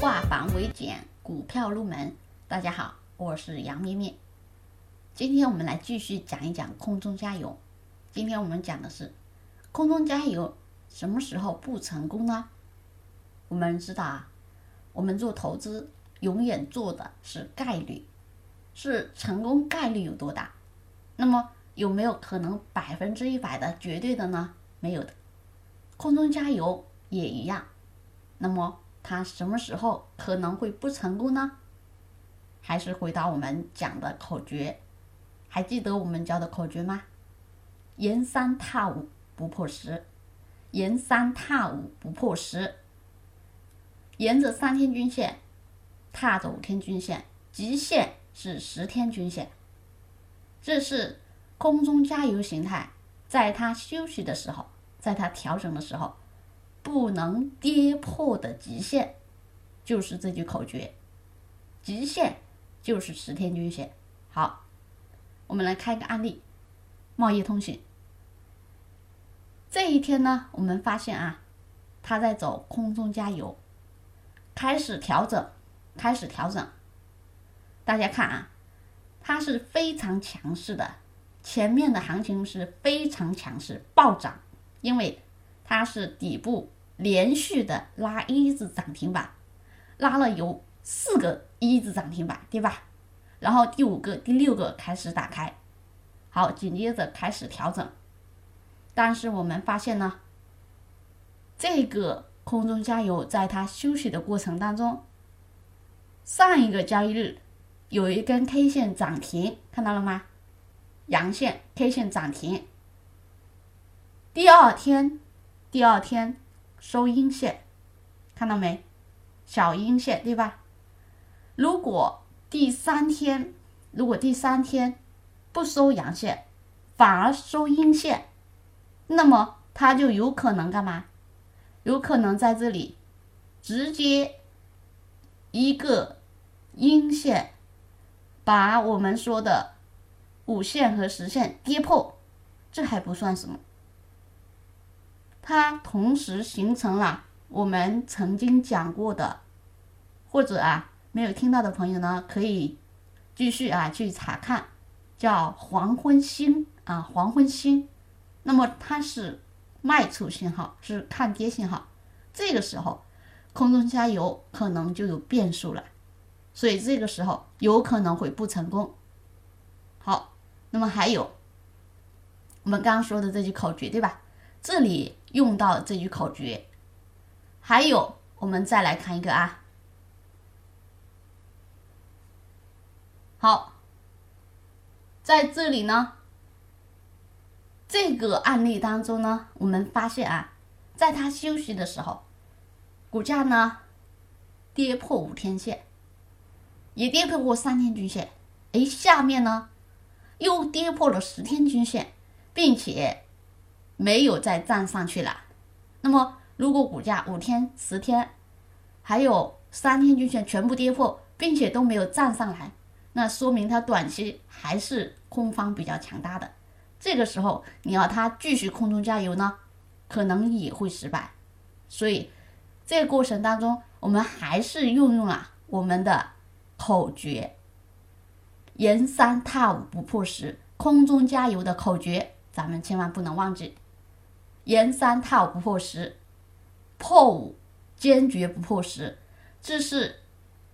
化繁为简，股票入门。大家好，我是杨咩咩。今天我们来继续讲一讲空中加油。今天我们讲的是空中加油什么时候不成功呢？我们知道啊，我们做投资永远做的是概率，是成功概率有多大。那么有没有可能百分之一百的绝对的呢？没有的。空中加油也一样。那么它什么时候可能会不成功呢？还是回答我们讲的口诀，还记得我们教的口诀吗？沿三踏五不破十，沿三踏五不破十。沿着三天均线，踏着五天均线，极限是十天均线。这是空中加油形态，在它休息的时候，在它调整的时候。不能跌破的极限，就是这句口诀。极限就是十天均线。好，我们来看一个案例：贸易通信。这一天呢，我们发现啊，它在走空中加油，开始调整，开始调整。大家看啊，它是非常强势的，前面的行情是非常强势，暴涨，因为它是底部。连续的拉一字涨停板，拉了有四个一字涨停板，对吧？然后第五个、第六个开始打开，好，紧接着开始调整。但是我们发现呢，这个空中加油在它休息的过程当中，上一个交易日有一根 K 线涨停，看到了吗？阳线 K 线涨停。第二天，第二天。收阴线，看到没？小阴线对吧？如果第三天，如果第三天不收阳线，反而收阴线，那么它就有可能干嘛？有可能在这里直接一个阴线，把我们说的五线和十线跌破，这还不算什么。它同时形成了我们曾经讲过的，或者啊没有听到的朋友呢，可以继续啊去查看，叫黄昏星啊黄昏星，那么它是卖出信号，是看跌信号，这个时候空中加油可能就有变数了，所以这个时候有可能会不成功。好，那么还有我们刚刚说的这句口诀对吧？这里。用到这句口诀，还有我们再来看一个啊，好，在这里呢，这个案例当中呢，我们发现啊，在它休息的时候，股价呢跌破五天线，也跌破过三天均线，哎，下面呢又跌破了十天均线，并且。没有再站上去了，那么如果股价五天、十天，还有三天均线全部跌破，并且都没有站上来，那说明它短期还是空方比较强大的。这个时候你要它继续空中加油呢，可能也会失败。所以这个过程当中，我们还是运用了我们的口诀：沿三踏五不破十，空中加油的口诀，咱们千万不能忘记。沿三套不破十，破五坚决不破十，这是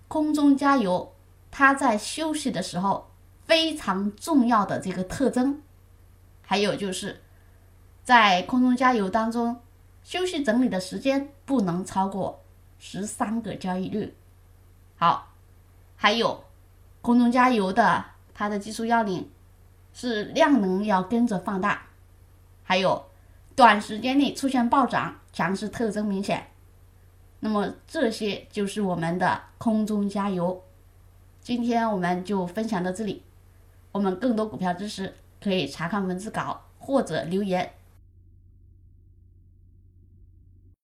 空中加油它在休息的时候非常重要的这个特征。还有就是在空中加油当中，休息整理的时间不能超过十三个交易日。好，还有空中加油的它的技术要领是量能要跟着放大，还有。短时间内出现暴涨，强势特征明显，那么这些就是我们的空中加油。今天我们就分享到这里，我们更多股票知识可以查看文字稿或者留言。